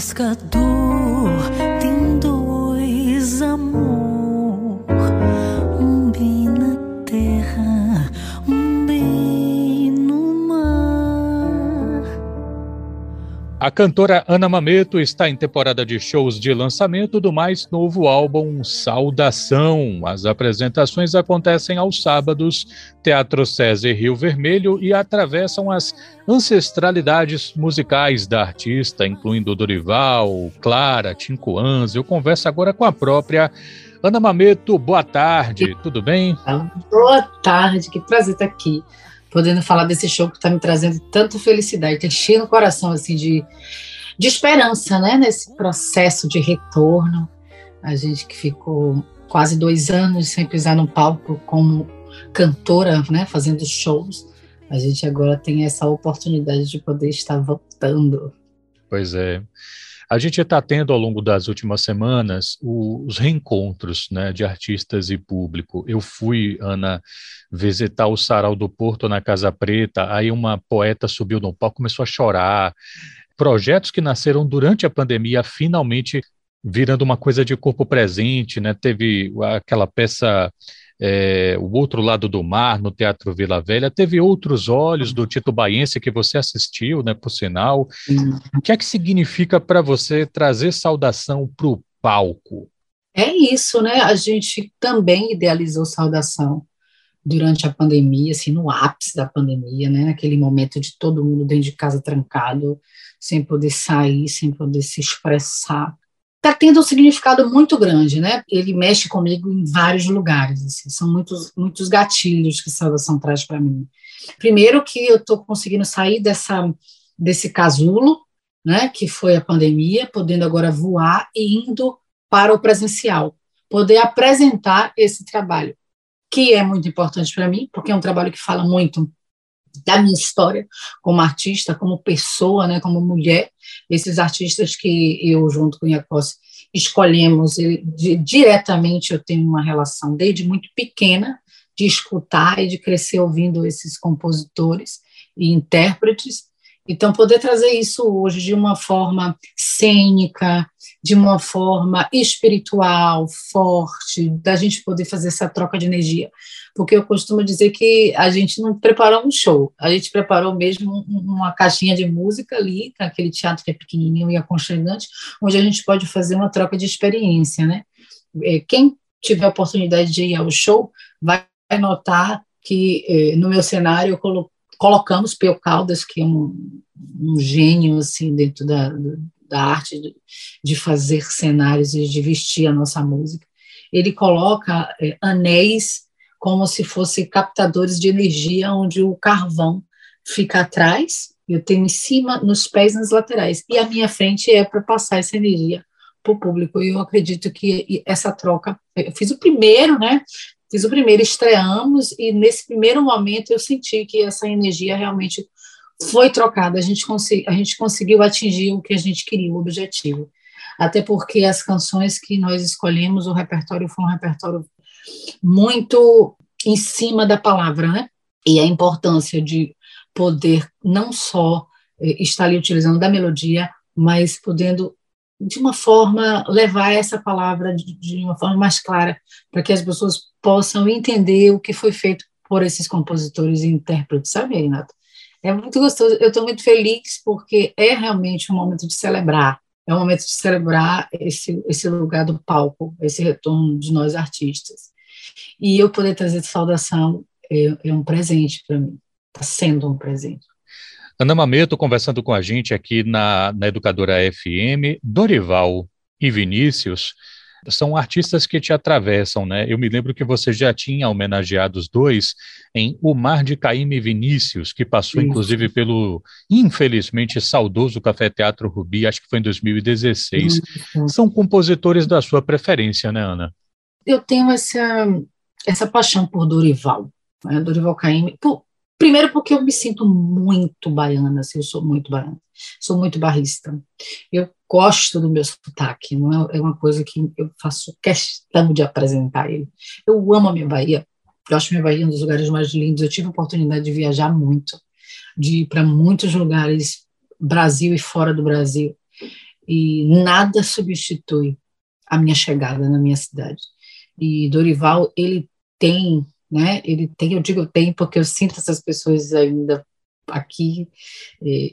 pescador tem dois amor, A cantora Ana Mameto está em temporada de shows de lançamento do mais novo álbum Saudação. As apresentações acontecem aos sábados, Teatro César Rio Vermelho, e atravessam as ancestralidades musicais da artista, incluindo Dorival, Clara, Tinco Anz. Eu converso agora com a própria Ana Mameto. Boa tarde, tudo bem? Boa tarde, que prazer estar aqui podendo falar desse show que está me trazendo tanta felicidade, está cheio no coração assim de, de esperança, né? Nesse processo de retorno. A gente que ficou quase dois anos sem pisar no palco como cantora, né? Fazendo shows. A gente agora tem essa oportunidade de poder estar voltando. Pois é. A gente está tendo ao longo das últimas semanas os reencontros né, de artistas e público. Eu fui, Ana, visitar o Sarau do Porto na Casa Preta, aí uma poeta subiu no palco, começou a chorar. Projetos que nasceram durante a pandemia finalmente virando uma coisa de corpo presente, né? Teve aquela peça é, O Outro Lado do Mar, no Teatro Vila Velha. Teve Outros Olhos, do Tito Baiense, que você assistiu, né, por sinal. Uhum. O que é que significa para você trazer saudação para o palco? É isso, né? A gente também idealizou saudação durante a pandemia, assim, no ápice da pandemia, né? Naquele momento de todo mundo dentro de casa trancado, sem poder sair, sem poder se expressar está tendo um significado muito grande, né? Ele mexe comigo em vários lugares, assim, são muitos, muitos gatilhos que Salvação traz para mim. Primeiro que eu estou conseguindo sair dessa, desse casulo, né, que foi a pandemia, podendo agora voar e indo para o presencial, poder apresentar esse trabalho, que é muito importante para mim, porque é um trabalho que fala muito da minha história como artista, como pessoa, né, como mulher, esses artistas que eu, junto com Iacossi, escolhemos, de, diretamente eu tenho uma relação desde muito pequena de escutar e de crescer ouvindo esses compositores e intérpretes, então, poder trazer isso hoje de uma forma cênica, de uma forma espiritual, forte, da gente poder fazer essa troca de energia. Porque eu costumo dizer que a gente não preparou um show, a gente preparou mesmo uma caixinha de música ali, aquele teatro que é pequenininho e aconchegante, onde a gente pode fazer uma troca de experiência, né? É, quem tiver a oportunidade de ir ao show vai notar que eh, no meu cenário eu coloquei colocamos Peu Caldas, que é um, um gênio assim dentro da, da arte de, de, fazer cenários e de vestir a nossa música. Ele coloca é, anéis como se fossem captadores de energia, onde o carvão fica atrás, eu tenho em cima, nos pés, nas laterais, e a minha frente é para passar essa energia para o público. E eu acredito que essa troca, eu fiz o primeiro, né? Fiz o primeiro, estreamos, e nesse primeiro momento eu senti que essa energia realmente foi trocada, a gente, a gente conseguiu atingir o que a gente queria, o objetivo. Até porque as canções que nós escolhemos, o repertório foi um repertório muito em cima da palavra, né? E a importância de poder não só eh, estar ali utilizando da melodia, mas podendo de uma forma levar essa palavra de, de uma forma mais clara para que as pessoas possam entender o que foi feito por esses compositores e intérpretes, sabe, Renato? É muito gostoso, eu estou muito feliz porque é realmente um momento de celebrar, é um momento de celebrar esse, esse lugar do palco, esse retorno de nós artistas. E eu poder trazer saudação é, é um presente para mim, está sendo um presente. Ana Mameto conversando com a gente aqui na, na Educadora FM, Dorival e Vinícius são artistas que te atravessam, né? Eu me lembro que você já tinha homenageado os dois em O Mar de Caíme e Vinícius, que passou inclusive pelo, infelizmente, saudoso Café Teatro Rubi, acho que foi em 2016. Isso. São compositores da sua preferência, né, Ana? Eu tenho essa, essa paixão por Dorival, né? Dorival Caymmi, por, Primeiro porque eu me sinto muito baiana, assim, eu sou muito baiana, sou muito barrista. Eu gosto do meu sotaque, não é, é uma coisa que eu faço questão de apresentar ele. Eu amo a minha Bahia, eu acho minha Bahia um dos lugares mais lindos. Eu tive a oportunidade de viajar muito, de ir para muitos lugares, Brasil e fora do Brasil. e nada substitui a minha chegada na minha cidade. E Dorival, ele tem, né? Ele tem, eu digo tem porque eu sinto essas pessoas ainda aqui.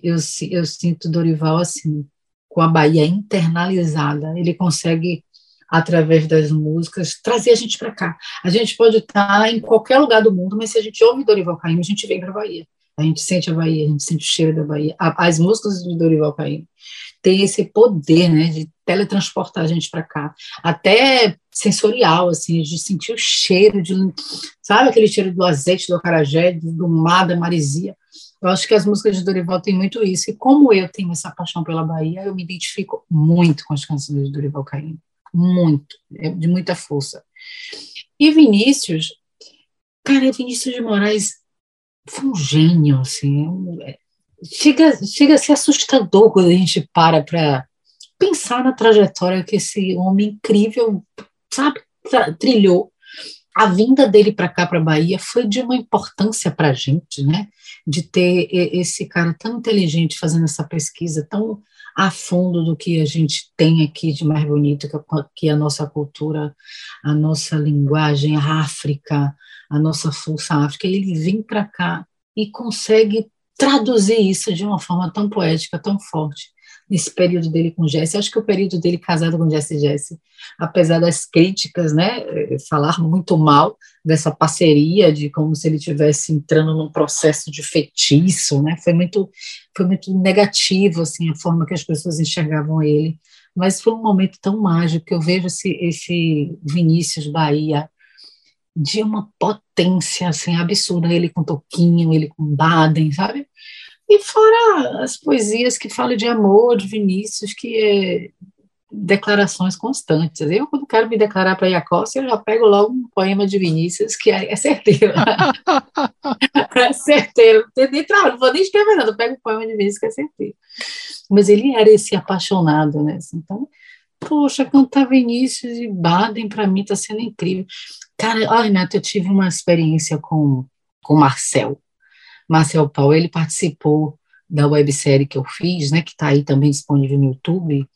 Eu, eu sinto Dorival assim, com a Bahia internalizada. Ele consegue através das músicas, trazer a gente para cá. A gente pode estar em qualquer lugar do mundo, mas se a gente ouve Dorival Caymmi, a gente vem para a Bahia. A gente sente a Bahia, a gente sente o cheiro da Bahia. As músicas de Dorival Caymmi têm esse poder, né, de teletransportar a gente para cá, até sensorial, assim, de sentir o cheiro, de, sabe aquele cheiro do azeite, do acarajé, do mar, da marisia. Eu acho que as músicas de Dorival têm muito isso, e como eu tenho essa paixão pela Bahia, eu me identifico muito com as canções de Dorival Caymmi muito, é de muita força. E Vinícius, cara, Vinícius de Moraes foi um gênio, assim, é, chega, chega a ser assustador quando a gente para para pensar na trajetória que esse homem incrível, sabe, trilhou. A vinda dele para cá, para a Bahia, foi de uma importância para a gente, né? De ter esse cara tão inteligente fazendo essa pesquisa, tão a fundo do que a gente tem aqui de mais bonito, que é a nossa cultura, a nossa linguagem, a África, a nossa força África. Ele vem para cá e consegue traduzir isso de uma forma tão poética, tão forte nesse período dele com Jesse. Acho que o período dele casado com Jesse Jesse, apesar das críticas, né, falar muito mal dessa parceria, de como se ele estivesse entrando num processo de feitiço, né, foi muito, foi muito negativo, assim, a forma que as pessoas enxergavam ele. Mas foi um momento tão mágico que eu vejo esse, esse Vinícius Bahia de uma potência assim absurda, ele com Toquinho, ele com Baden, sabe? E fora as poesias que falam de amor, de Vinícius, que é declarações constantes. Eu, quando quero me declarar para Iacossi, eu já pego logo um poema de Vinícius, que é, é certeiro. é certeiro. Não vou nem escrever nada, eu pego um poema de Vinícius que é certeiro. Mas ele era esse apaixonado, né? Então, poxa, cantar Vinícius e Baden, para mim, está sendo incrível. Cara, ai, Neto, eu tive uma experiência com, com Marcel. Marcel Paulo, ele participou da websérie que eu fiz, né, que está aí também disponível no YouTube,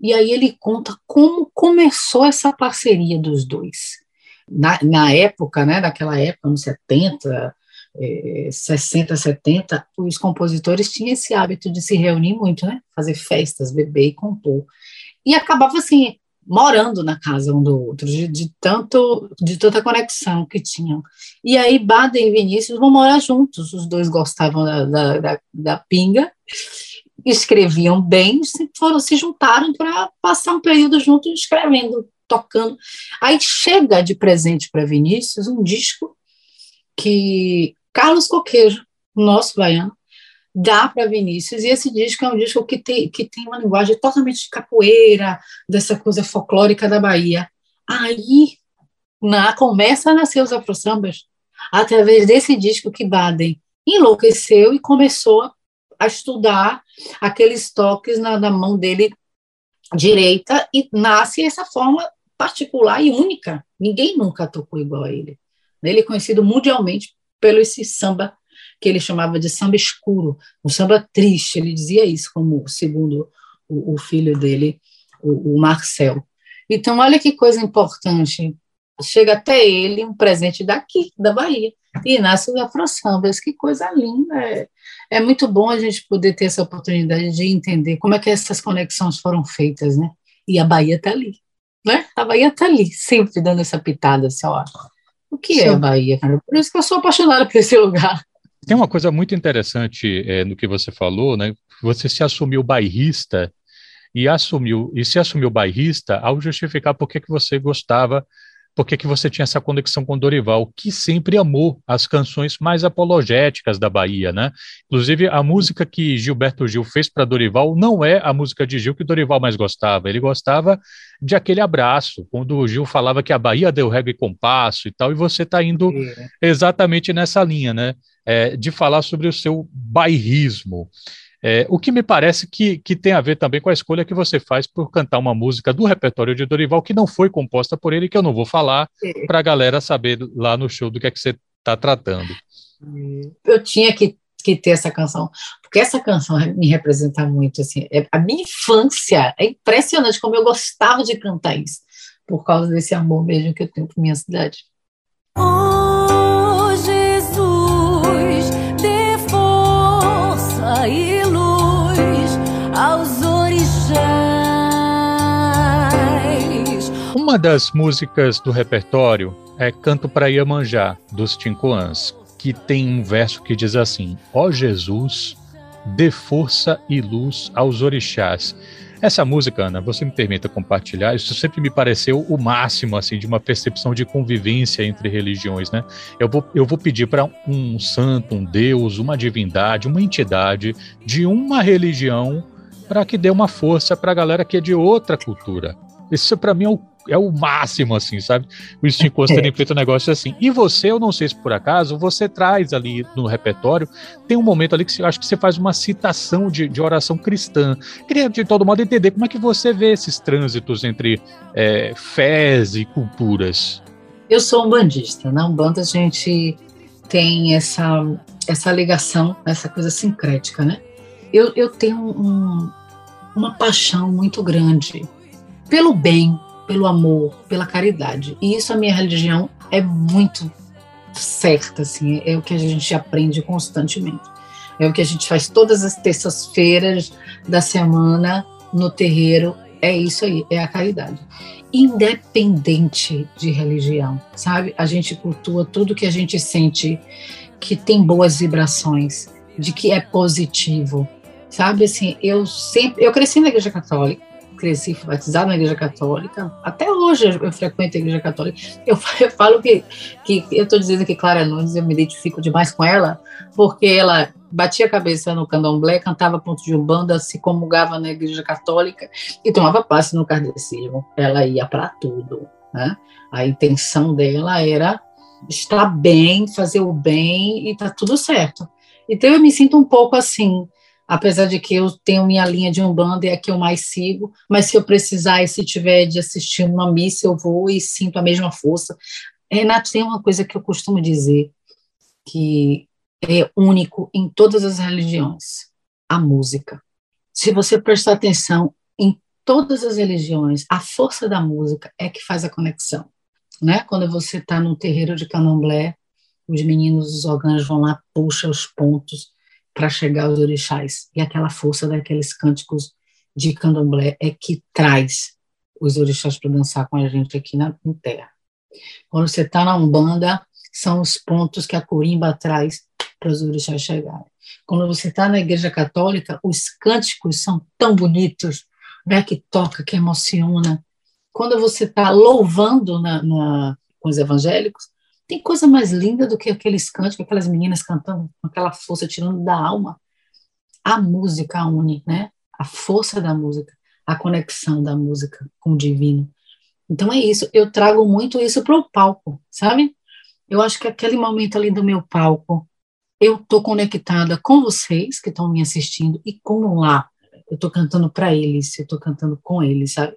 e aí ele conta como começou essa parceria dos dois. Na, na época, né, naquela época, anos 70, eh, 60, 70, os compositores tinham esse hábito de se reunir muito, né, fazer festas, beber e compor. E acabava assim, morando na casa um do outro, de, de, tanto de tanta conexão que tinham. E aí Baden e Vinícius vão morar juntos, os dois gostavam da, da, da, da pinga, escreviam bem, foram se juntaram para passar um período juntos escrevendo, tocando. Aí chega de presente para Vinícius um disco que Carlos Coqueiro, nosso baiano, dá para Vinícius, e esse disco é um disco que tem, que tem uma linguagem totalmente de capoeira, dessa coisa folclórica da Bahia. Aí na, começa a nascer os afro-sambas através desse disco que Baden enlouqueceu e começou a estudar aqueles toques na, na mão dele direita e nasce essa forma particular e única. Ninguém nunca tocou igual a ele. Ele é conhecido mundialmente pelo esse samba que ele chamava de samba escuro, um samba triste, ele dizia isso, como segundo o, o filho dele, o, o, Marcel. Então, olha que coisa importante, chega até ele um presente daqui, da Bahia, e nasce o Afro Sambas, que coisa linda, é, é muito bom a gente poder ter essa oportunidade de entender como é que essas conexões foram feitas, né, e a Bahia está ali, né, a Bahia está ali, sempre dando essa pitada, assim, ó, o que Sim. é a Bahia, cara? Por isso que eu sou apaixonada por esse lugar. Tem uma coisa muito interessante é, no que você falou, né? Você se assumiu bairrista e assumiu e se assumiu bairrista ao justificar por que, você gostava, por que, que você tinha essa conexão com Dorival, que sempre amou as canções mais apologéticas da Bahia, né? Inclusive a música que Gilberto Gil fez para Dorival não é a música de Gil que Dorival mais gostava. Ele gostava de aquele abraço, quando o Gil falava que a Bahia deu regra e compasso e tal, e você está indo exatamente nessa linha, né? é, de falar sobre o seu bairrismo. É, o que me parece que, que tem a ver também com a escolha que você faz por cantar uma música do repertório de Dorival que não foi composta por ele, que eu não vou falar, para a galera saber lá no show do que é que você está tratando. Eu tinha que que ter essa canção, porque essa canção me representa muito, assim, é, a minha infância, é impressionante como eu gostava de cantar isso, por causa desse amor mesmo que eu tenho por minha cidade. Oh, Uma das músicas do repertório é Canto para Iemanjá, dos Tincoãs, que tem um verso que diz assim: Ó oh Jesus, dê força e luz aos orixás. Essa música, Ana, você me permita compartilhar, isso sempre me pareceu o máximo, assim, de uma percepção de convivência entre religiões, né? Eu vou, eu vou pedir para um santo, um deus, uma divindade, uma entidade de uma religião para que dê uma força para a galera que é de outra cultura. Isso para mim é o é o máximo, assim, sabe? O Instinct Coast terem feito um negócio assim. E você, eu não sei se por acaso, você traz ali no repertório, tem um momento ali que eu acho que você faz uma citação de, de oração cristã. Queria, de todo modo, entender como é que você vê esses trânsitos entre é, fés e culturas. Eu sou um bandista, na Umbanda a gente tem essa, essa ligação, essa coisa sincrética, né? Eu, eu tenho um, uma paixão muito grande pelo bem, pelo amor, pela caridade. E isso a minha religião é muito certa, assim, é o que a gente aprende constantemente. É o que a gente faz todas as terças-feiras da semana no terreiro. É isso aí, é a caridade. Independente de religião, sabe? A gente cultua tudo que a gente sente que tem boas vibrações, de que é positivo, sabe? Assim, eu sempre, eu cresci na igreja católica, cresci batizado na igreja católica, até hoje eu frequento a igreja católica. Eu, eu falo que, que eu estou dizendo que Clara Nunes, eu me identifico demais com ela, porque ela batia a cabeça no candomblé, cantava ponto de umbanda, se comungava na igreja católica e tomava passe no kardecismo. Ela ia para tudo, né? A intenção dela era estar bem, fazer o bem e tá tudo certo. Então eu me sinto um pouco assim, apesar de que eu tenho minha linha de Umbanda e é a que eu mais sigo, mas se eu precisar e se tiver de assistir uma missa, eu vou e sinto a mesma força. Renato, tem uma coisa que eu costumo dizer, que é único em todas as religiões, a música. Se você prestar atenção em todas as religiões, a força da música é que faz a conexão. Né? Quando você está no terreiro de candomblé, os meninos, os órgãos vão lá, puxam os pontos, para chegar aos orixás. E aquela força daqueles cânticos de candomblé é que traz os orixás para dançar com a gente aqui na terra. Quando você está na Umbanda, são os pontos que a corimba traz para os orixás chegarem. Quando você está na Igreja Católica, os cânticos são tão bonitos, né, que toca, que emociona. Quando você está louvando na, na, com os evangélicos, tem coisa mais linda do que aqueles cânticos, aquelas meninas cantando com aquela força, tirando da alma. A música une, né? A força da música, a conexão da música com o divino. Então é isso, eu trago muito isso para o palco, sabe? Eu acho que aquele momento ali do meu palco, eu estou conectada com vocês que estão me assistindo e com lá eu estou cantando para eles, eu estou cantando com eles, sabe?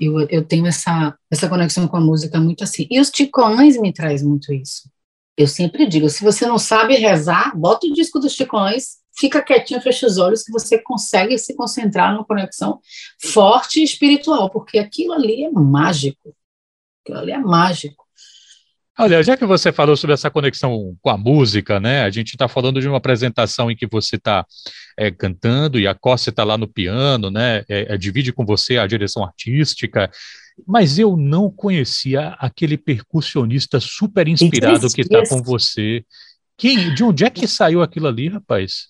Eu, eu tenho essa, essa conexão com a música muito assim. E os ticões me traz muito isso. Eu sempre digo, se você não sabe rezar, bota o disco dos ticões, fica quietinho, fecha os olhos, que você consegue se concentrar numa conexão forte e espiritual, porque aquilo ali é mágico. Aquilo ali é mágico. Olha, já que você falou sobre essa conexão com a música, né? A gente está falando de uma apresentação em que você está é, cantando e a Costa está lá no piano, né? É, é, divide com você a direção artística. Mas eu não conhecia aquele percussionista super inspirado que está com você. Quem, de onde é que saiu aquilo ali, rapaz?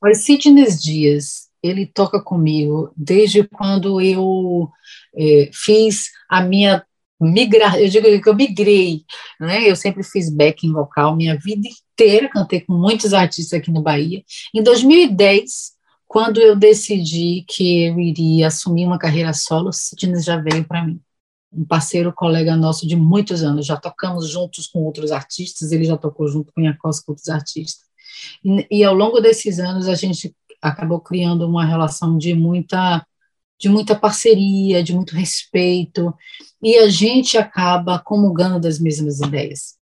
Foi Sidney Dias. Ele toca comigo desde quando eu é, fiz a minha migrar, eu digo que eu migrei, né? Eu sempre fiz backing vocal minha vida inteira, cantei com muitos artistas aqui no Bahia. Em 2010, quando eu decidi que eu iria assumir uma carreira solo, Sidney já veio para mim. Um parceiro, colega nosso de muitos anos, já tocamos juntos com outros artistas, ele já tocou junto com a Costa com outros artistas. E, e ao longo desses anos a gente acabou criando uma relação de muita de muita parceria, de muito respeito, e a gente acaba comungando das mesmas ideias.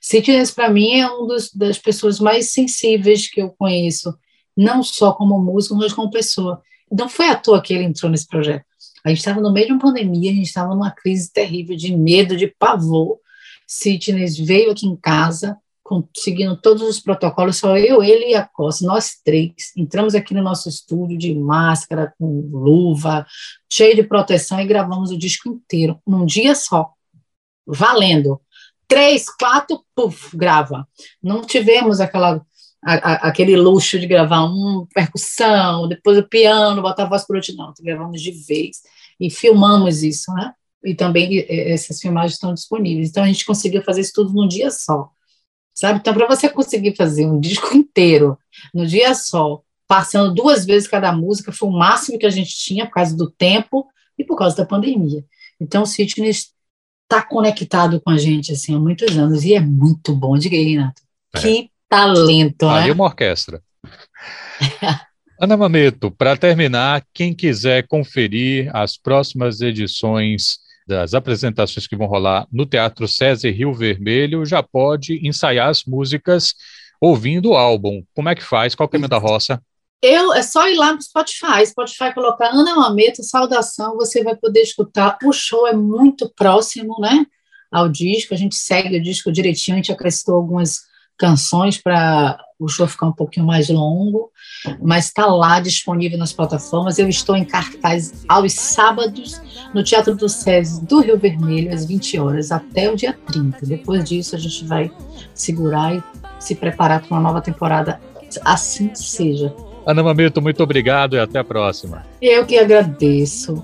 Sidney, para mim, é uma das pessoas mais sensíveis que eu conheço, não só como músico, mas como pessoa. Não foi à toa que ele entrou nesse projeto. A gente estava no meio de uma pandemia, a gente estava numa crise terrível de medo, de pavor. Sidney veio aqui em casa, seguindo todos os protocolos, só eu, ele e a Costa, nós três, entramos aqui no nosso estúdio de máscara, com luva, cheio de proteção e gravamos o disco inteiro, num dia só, valendo. Três, quatro, puf, grava. Não tivemos aquela, a, a, aquele luxo de gravar um percussão, depois o piano, botar a voz por outro, não, gravamos de vez e filmamos isso, né? E também essas filmagens estão disponíveis. Então a gente conseguiu fazer isso tudo num dia só sabe? Então, para você conseguir fazer um disco inteiro no dia só, passando duas vezes cada música, foi o máximo que a gente tinha por causa do tempo e por causa da pandemia. Então, o Sidney está conectado com a gente assim há muitos anos e é muito bom. Diga aí, Renato. É. Que talento, Aí né? uma orquestra. Ana Mameto, para terminar, quem quiser conferir as próximas edições das apresentações que vão rolar no Teatro César Rio Vermelho, já pode ensaiar as músicas ouvindo o álbum. Como é que faz? Qual é o caminho da roça? Eu, é só ir lá no Spotify, Spotify colocar Ana Mameto, Saudação, você vai poder escutar. O show é muito próximo, né, ao disco, a gente segue o disco direitinho, a gente acrescentou algumas canções para o show ficar um pouquinho mais longo, mas está lá disponível nas plataformas. Eu estou em cartaz aos sábados no Teatro do SESI do Rio Vermelho, às 20 horas, até o dia 30. Depois disso, a gente vai segurar e se preparar para uma nova temporada. Assim seja. Ana Mamito, muito obrigado e até a próxima. Eu que agradeço.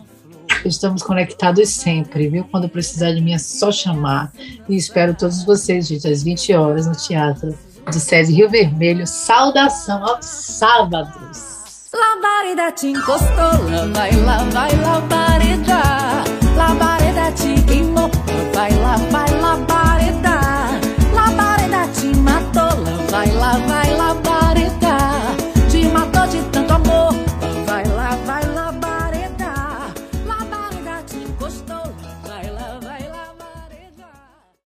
Estamos conectados sempre, viu? Quando precisar de mim é só chamar. E espero todos vocês, gente, às 20 horas no Teatro de Sede Rio Vermelho. Saudação aos sábados. Labareda te encostou, lá vai, lá vai, labareda. Labareda te queimou, lá vai, lá vai, labareda. Labareda te matou, lá vai, lá vai.